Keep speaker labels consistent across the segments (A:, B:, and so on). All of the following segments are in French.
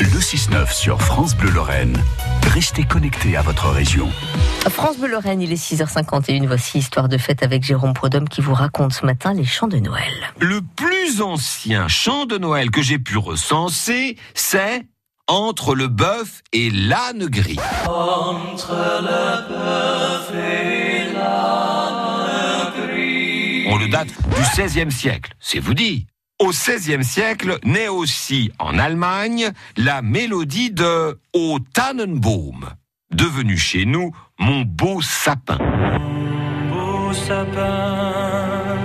A: Le 6-9 sur France Bleu Lorraine. Restez connectés à votre région.
B: France Bleu Lorraine, il est 6h51. Voici Histoire de fête avec Jérôme Prodhomme qui vous raconte ce matin les chants de Noël.
C: Le plus ancien chant de Noël que j'ai pu recenser, c'est Entre le bœuf et l'âne gris.
D: Entre le bœuf et l'âne gris.
C: On le date du XVIe siècle, c'est vous dit. Au XVIe siècle naît aussi en Allemagne la mélodie de O Tannenbaum, devenue chez nous Mon beau sapin.
D: Beau sapin,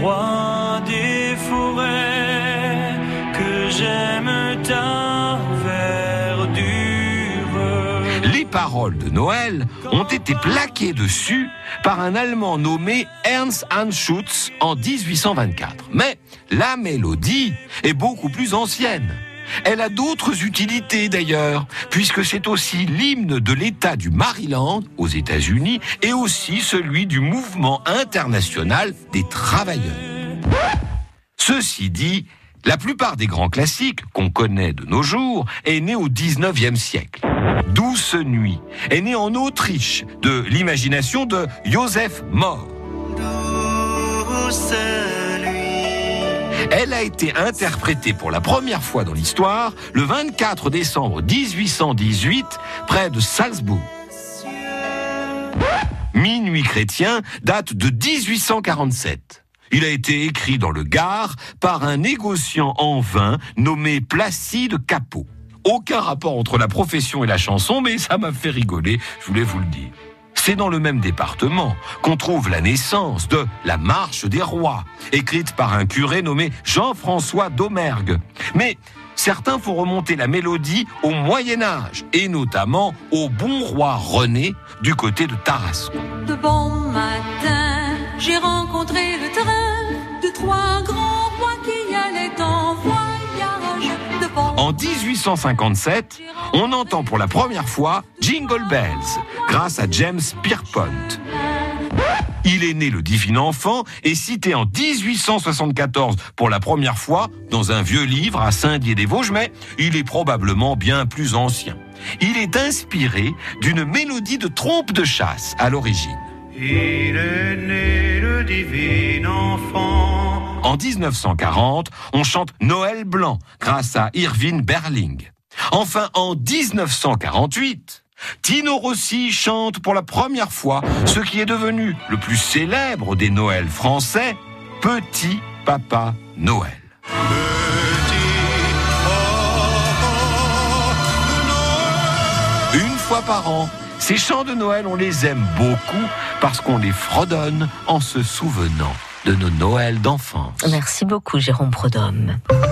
D: roi des forêts, que j'aime ta
C: paroles de Noël ont été plaquées dessus par un Allemand nommé Ernst Anschutz en 1824. Mais la mélodie est beaucoup plus ancienne. Elle a d'autres utilités d'ailleurs, puisque c'est aussi l'hymne de l'État du Maryland aux États-Unis et aussi celui du mouvement international des travailleurs. Ceci dit, la plupart des grands classiques qu'on connaît de nos jours est né au 19e siècle. Douce nuit est né en Autriche de l'imagination de Joseph
D: nuit.
C: Elle a été interprétée pour la première fois dans l'histoire le 24 décembre 1818 près de Salzbourg. Minuit chrétien date de 1847. Il a été écrit dans le Gard par un négociant en vin nommé Placide Capot. Aucun rapport entre la profession et la chanson, mais ça m'a fait rigoler, je voulais vous le dire. C'est dans le même département qu'on trouve la naissance de La Marche des Rois, écrite par un curé nommé Jean-François Domergue. Mais certains font remonter la mélodie au Moyen Âge, et notamment au bon roi René du côté de Tarascon.
E: De bon matin, j'ai rencontré le En
C: 1857, on entend pour la première fois Jingle Bells grâce à James Pierpont. Il est né le divin enfant et cité en 1874 pour la première fois dans un vieux livre à Saint-Dié-des-Vosges, mais il est probablement bien plus ancien. Il est inspiré d'une mélodie de trompe de chasse à l'origine. En 1940, on chante Noël blanc grâce à Irving Berling. Enfin, en 1948, Tino Rossi chante pour la première fois ce qui est devenu le plus célèbre des Noëls français, Petit Papa Noël. Une fois par an, ces chants de Noël, on les aime beaucoup parce qu'on les fredonne en se souvenant de nos Noëls d'enfance.
B: Merci beaucoup Jérôme Prodhomme.